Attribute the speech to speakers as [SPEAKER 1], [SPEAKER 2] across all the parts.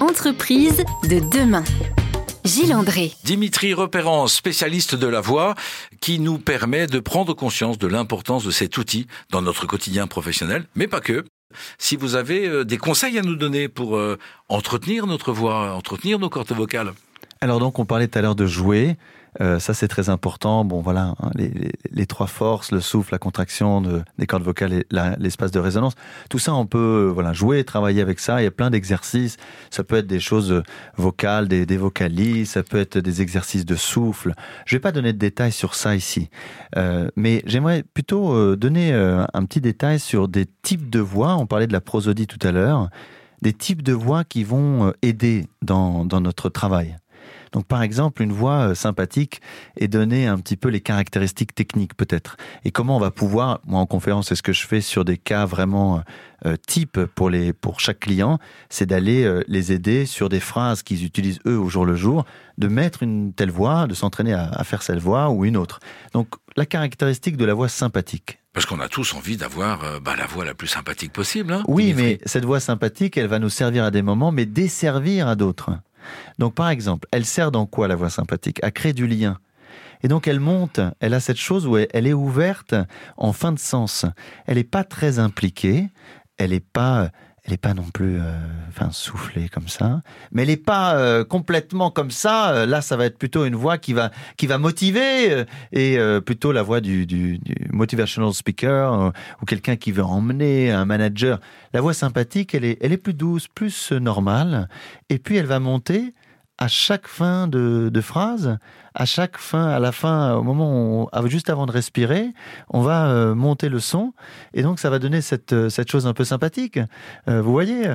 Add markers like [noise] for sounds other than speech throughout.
[SPEAKER 1] Entreprise de demain. Gilles André.
[SPEAKER 2] Dimitri Repérant, spécialiste de la voix, qui nous permet de prendre conscience de l'importance de cet outil dans notre quotidien professionnel, mais pas que. Si vous avez euh, des conseils à nous donner pour euh, entretenir notre voix, entretenir nos cordes vocales.
[SPEAKER 3] Alors donc on parlait tout à l'heure de jouer. Euh, ça, c'est très important. Bon, voilà, hein, les, les, les, trois forces, le souffle, la contraction de, des cordes vocales et l'espace de résonance. Tout ça, on peut euh, voilà jouer, travailler avec ça. Il y a plein d'exercices. Ça peut être des choses euh, vocales, des, des. Ça peut être des exercices de souffle. Je vais pas donner de détails sur ça ici, euh, mais j'aimerais plutôt euh, donner un petit détail sur des types de voix. On parlait de la prosodie tout à l'heure. Des types de voix qui vont aider dans, dans notre travail. Donc par exemple, une voix euh, sympathique et donner un petit peu les caractéristiques techniques peut-être. Et comment on va pouvoir, moi en conférence, c'est ce que je fais sur des cas vraiment euh, type pour les pour chaque client, c'est d'aller euh, les aider sur des phrases qu'ils utilisent eux au jour le jour, de mettre une telle voix, de s'entraîner à, à faire cette voix ou une autre. Donc la caractéristique de la voix sympathique.
[SPEAKER 2] Parce qu'on a tous envie d'avoir euh, bah, la voix la plus sympathique possible. Hein,
[SPEAKER 3] oui, mais cette voix sympathique, elle va nous servir à des moments, mais desservir à d'autres. Donc par exemple, elle sert dans quoi la voix sympathique? À créer du lien. Et donc elle monte, elle a cette chose où elle est ouverte en fin de sens. Elle n'est pas très impliquée, elle n'est pas elle n'est pas non plus euh, soufflée comme ça, mais elle n'est pas euh, complètement comme ça. Là, ça va être plutôt une voix qui va qui va motiver euh, et euh, plutôt la voix du, du, motivational speaker euh, ou quelqu'un qui veut emmener un manager. La voix sympathique, elle est elle est plus douce, plus normale, et puis elle va monter à chaque fin de, phrase, à chaque fin, à la fin, au moment où on, juste avant de respirer, on va euh, monter le son, et donc ça va donner cette, euh, cette chose un peu sympathique. Euh, vous voyez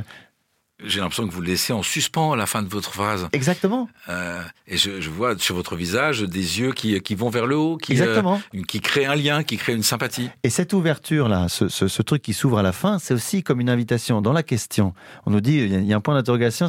[SPEAKER 2] J'ai l'impression que vous le laissez en suspens à la fin de votre phrase.
[SPEAKER 3] Exactement.
[SPEAKER 2] Euh, et je, je, vois sur votre visage des yeux qui, qui vont vers le haut, qui,
[SPEAKER 3] Exactement.
[SPEAKER 2] Euh, qui créent un lien, qui créent une sympathie.
[SPEAKER 3] Et cette ouverture-là, ce, ce, ce, truc qui s'ouvre à la fin, c'est aussi comme une invitation. Dans la question, on nous dit, il y a un point d'interrogation,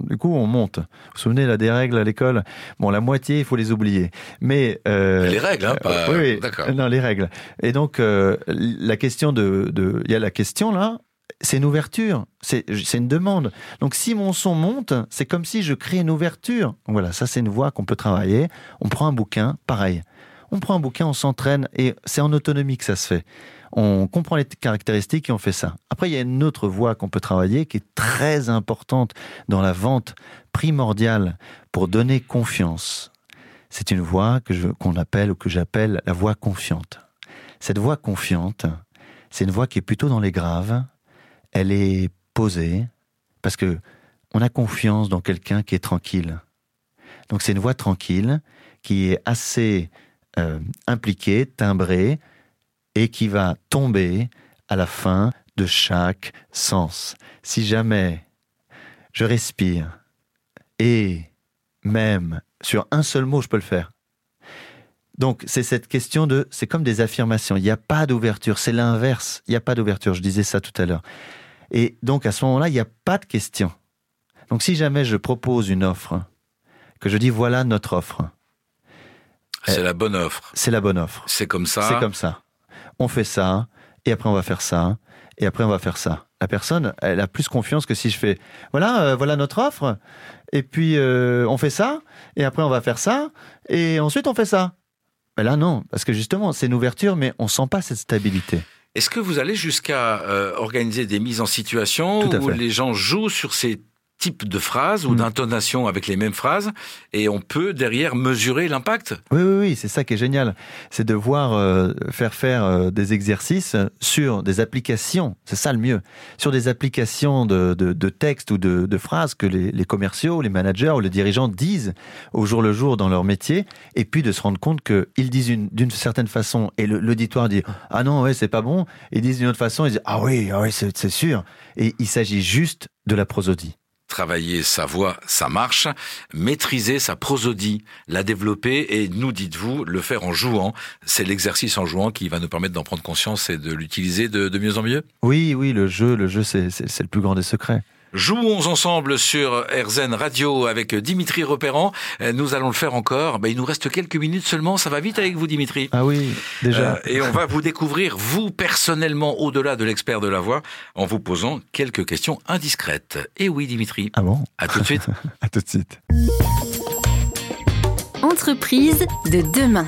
[SPEAKER 3] du coup, on monte. Vous vous souvenez là, des règles à l'école? Bon, la moitié, il faut les oublier. Mais
[SPEAKER 2] euh, Les règles, hein, pas...
[SPEAKER 3] Oui, oui.
[SPEAKER 2] D'accord.
[SPEAKER 3] Non, les règles. Et donc, euh, la question de... de il y a la question là, c'est une ouverture, c'est une demande. Donc si mon son monte, c'est comme si je crée une ouverture. Voilà, ça c'est une voie qu'on peut travailler. On prend un bouquin, pareil. On prend un bouquin, on s'entraîne et c'est en autonomie que ça se fait. On comprend les caractéristiques et on fait ça. Après, il y a une autre voie qu'on peut travailler qui est très importante dans la vente primordiale pour donner confiance. C'est une je, qu'on appelle ou que j'appelle la voix confiante. Cette voix confiante, c'est une voix qui est plutôt dans les graves, elle est posée parce que on a confiance dans quelqu'un qui est tranquille. Donc c'est une voix tranquille qui est assez euh, impliquée, timbrée et qui va tomber à la fin de chaque sens. Si jamais je respire et même sur un seul mot, je peux le faire. Donc c'est cette question de, c'est comme des affirmations. Il n'y a pas d'ouverture, c'est l'inverse. Il n'y a pas d'ouverture. Je disais ça tout à l'heure. Et donc à ce moment-là, il n'y a pas de question. Donc si jamais je propose une offre, que je dis voilà notre offre.
[SPEAKER 2] C'est euh, la bonne offre.
[SPEAKER 3] C'est la bonne offre.
[SPEAKER 2] C'est comme ça.
[SPEAKER 3] C'est comme ça. On fait ça, et après on va faire ça, et après on va faire ça. La personne, elle a plus confiance que si je fais voilà, euh, voilà notre offre, et puis euh, on fait ça, et après on va faire ça, et ensuite on fait ça. Mais là non, parce que justement c'est une ouverture, mais on sent pas cette stabilité.
[SPEAKER 2] Est-ce que vous allez jusqu'à euh, organiser des mises en situation où les gens jouent sur ces types de phrases ou mmh. d'intonations avec les mêmes phrases et on peut derrière mesurer l'impact.
[SPEAKER 3] Oui, oui, oui, c'est ça qui est génial. C'est de voir euh, faire faire euh, des exercices sur des applications, c'est ça le mieux, sur des applications de, de, de textes ou de, de phrases que les, les, commerciaux, les managers ou les dirigeants disent au jour le jour dans leur métier et puis de se rendre compte qu'ils disent d'une certaine façon et l'auditoire dit « Ah non, ouais, c'est pas bon » ils disent d'une autre façon, ils disent « Ah oui, ah oui c'est sûr » et il s'agit juste de la prosodie
[SPEAKER 2] travailler sa voix, ça marche. Maîtriser sa prosodie, la développer et nous, dites-vous, le faire en jouant. C'est l'exercice en jouant qui va nous permettre d'en prendre conscience et de l'utiliser de, mieux en mieux?
[SPEAKER 3] Oui, oui, le jeu, le jeu, c'est le plus grand des secrets.
[SPEAKER 2] Jouons ensemble sur RZN Radio avec Dimitri Repérant. Euh, nous allons le faire encore. Ben, il nous reste quelques minutes seulement. Ça va vite avec vous, Dimitri.
[SPEAKER 3] Ah oui, déjà. Euh,
[SPEAKER 2] et on va vous découvrir, vous, personnellement, au-delà de l'expert de la voix, en vous posant quelques questions indiscrètes. Et oui, Dimitri.
[SPEAKER 3] Ah bon
[SPEAKER 2] À tout de suite. [laughs]
[SPEAKER 3] à tout de suite.
[SPEAKER 1] Entreprise de demain.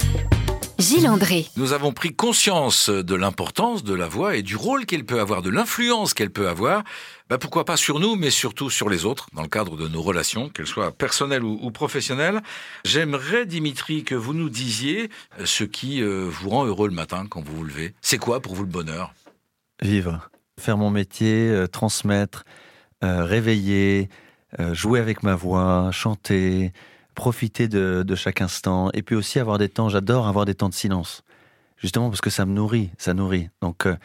[SPEAKER 1] Gilles André.
[SPEAKER 2] Nous avons pris conscience de l'importance de la voix et du rôle qu'elle peut avoir, de l'influence qu'elle peut avoir, bah pourquoi pas sur nous, mais surtout sur les autres, dans le cadre de nos relations, qu'elles soient personnelles ou, professionnelles. J'aimerais, Dimitri, que vous nous disiez euh, ce qui euh, vous rend heureux le matin quand vous vous levez. C'est quoi pour vous le bonheur?
[SPEAKER 3] Vivre, faire mon métier, euh, transmettre, réveiller, jouer avec ma voix, chanter, profiter de, chaque instant et puis aussi avoir des temps, j'adore avoir des temps de silence, justement parce que ça me nourrit, ça nourrit. Donc euh,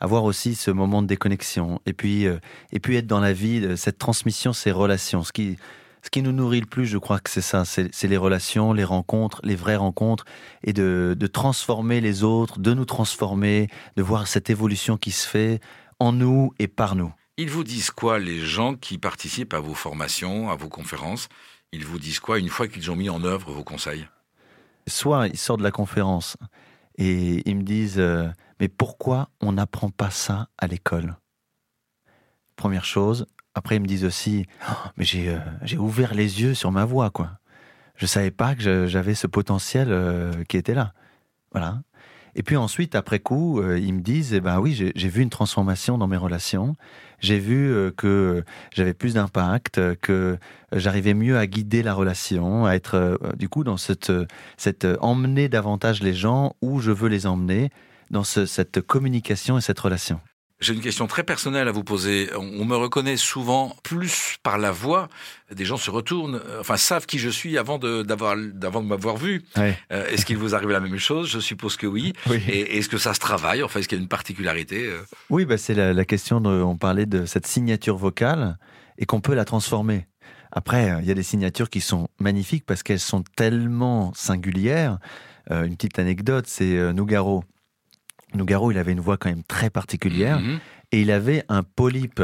[SPEAKER 3] avoir aussi ce moment de déconnexion et puis, euh, et puis être dans la vie, cette transmission, ces relations. Ce qui, ce qui nous nourrit le plus, je crois que c'est ça, c'est les relations, les rencontres, les vraies rencontres, et de transformer les autres, de nous transformer, de voir cette évolution qui se fait en nous et par nous.
[SPEAKER 2] Ils vous disent quoi les gens qui participent à vos formations, à vos conférences? Ils vous disent quoi une fois qu'ils ont mis en œuvre vos conseils?
[SPEAKER 3] Soit ils sortent de la conférence et ils me disent euh, Mais pourquoi on n'apprend pas ça à l'école? Première chose. Après, ils me disent aussi oh, Mais euh, j'ai ouvert les yeux sur ma voix, quoi. Je savais pas que j'avais ce potentiel euh, qui était là. Voilà. Et puis ensuite, après coup, euh, ils me disent, eh ben oui, j'ai vu une transformation dans mes relations. J'ai vu euh, que j'avais plus d'impact, que j'arrivais mieux à guider la relation, à être euh, du coup dans cette, cette emmener davantage les gens où je veux les emmener dans cette communication et cette relation.
[SPEAKER 2] J'ai une question très personnelle à vous poser. On me reconnaît souvent plus par la voix. Des gens se retournent, euh, enfin savent qui je suis avant de d'avoir d'avant de m'avoir vu. Euh, est-ce qu'il vous arrive la même chose? Je suppose que oui. Et est-ce que ça se travaille? Enfin, est-ce qu'il y a une particularité euh?
[SPEAKER 3] Oui, bah c'est la, question. De, on parlait de cette signature vocale et qu'on peut la transformer. Après, il y a des signatures qui sont magnifiques parce qu'elles sont tellement singulières. une petite anecdote, c'est Nougaro Nougaro, il avait une voix quand même très particulière mhm. et il avait un polype.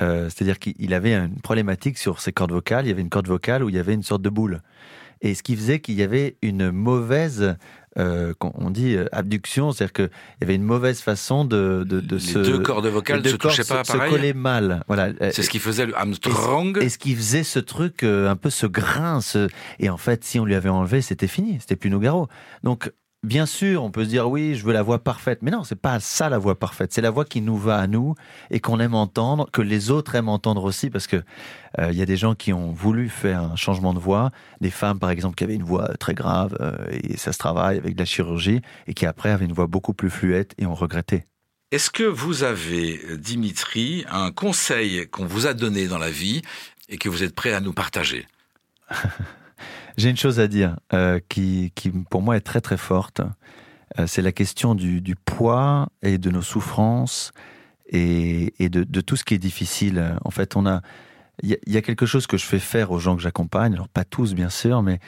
[SPEAKER 3] Euh, c'est-à-dire qu'il avait une problématique sur ses cordes vocales. Il y avait une corde vocale où il y avait une sorte de boule. Et ce qui faisait qu'il y avait une mauvaise, euh, on dit euh, abduction, c'est-à-dire qu'il y avait une mauvaise façon de, de, de
[SPEAKER 2] Les deux cordes vocales ne se touchaient pas
[SPEAKER 3] se, se collaient mal. Voilà.
[SPEAKER 2] C'est ce qui faisait le Armstrong.
[SPEAKER 3] Et, ce qui faisait ce truc, un peu ce grain. Et en fait, si on lui avait enlevé, c'était fini. C'était plus Nougaro. Donc, Bien sûr, on peut se dire oui, je veux la voix parfaite, mais non, c'est pas ça la voix parfaite. C'est la voix qui nous va à nous et qu'on aime entendre, que les autres aiment entendre aussi, parce que euh, il y a des gens qui ont voulu faire un changement de voix, des femmes par exemple qui avaient une voix très grave euh, et ça se travaille avec de la chirurgie et qui après avaient une voix beaucoup plus fluette et ont regretté.
[SPEAKER 2] Est-ce que vous avez, Dimitri, un conseil qu'on vous a donné dans la vie et que vous êtes prêt à nous partager? [laughs]
[SPEAKER 3] J'ai une chose à dire euh, qui, qui, pour moi, est très très forte. Euh, c'est la question du, poids et de nos souffrances et, de, tout ce qui est difficile. En fait, on a, il y, a quelque chose que je fais faire aux gens que j'accompagne. Alors pas tous, bien sûr, mais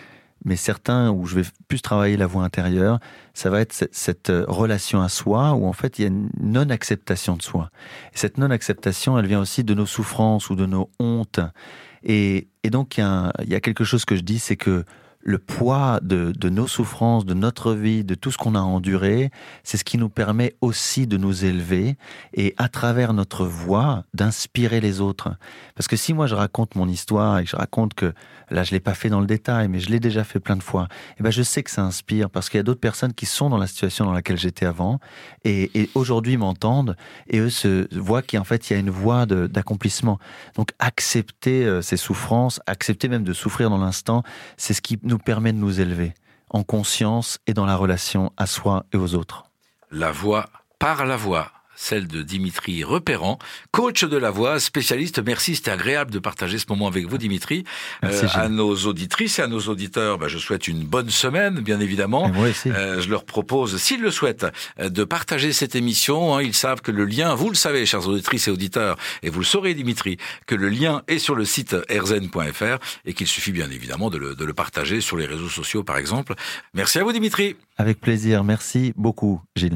[SPEAKER 3] mais certains où je vais plus travailler la voix intérieure, ça va être cette, cette relation à soi où en fait il y a une non-acceptation de soi. Et cette non-acceptation, elle vient aussi de nos souffrances ou de nos hontes. Et, donc, il y, a quelque chose que je dis, c'est que le poids de, nos souffrances, de notre vie, de tout ce qu'on a enduré, c'est ce qui nous permet aussi de nous élever et à travers notre voix d'inspirer les autres. Parce que si moi je raconte mon histoire et que je raconte que là je l'ai pas fait dans le détail, mais je l'ai déjà fait plein de fois, et eh ben je sais que ça inspire parce qu'il y a d'autres personnes qui sont dans la situation dans laquelle j'étais avant et, et aujourd'hui m'entendent et eux se voient qu'en fait il y a une voie d'accomplissement. Donc accepter euh, ces souffrances, accepter même de souffrir dans l'instant, c'est ce qui nous nous permet de nous élever en conscience et dans la relation à soi et aux autres.
[SPEAKER 2] La voix par la voix celle de Dimitri Repérant, coach de la voix, spécialiste. Merci, c'était agréable de partager ce moment avec vous, Dimitri.
[SPEAKER 3] Euh,
[SPEAKER 2] à nos auditrices et à nos auditeurs, bah, je souhaite une bonne semaine, bien évidemment.
[SPEAKER 3] Euh,
[SPEAKER 2] je leur propose, s'ils le souhaitent, euh, de partager cette émission. Hein. Ils savent que le lien, vous le savez, chers auditrices et auditeurs, et vous le saurez, Dimitri, que le lien est sur le site rzn.fr et qu'il suffit bien évidemment de le, de le partager sur les réseaux sociaux, par exemple. Merci à vous, Dimitri.
[SPEAKER 3] Avec plaisir. Merci beaucoup, Gilles.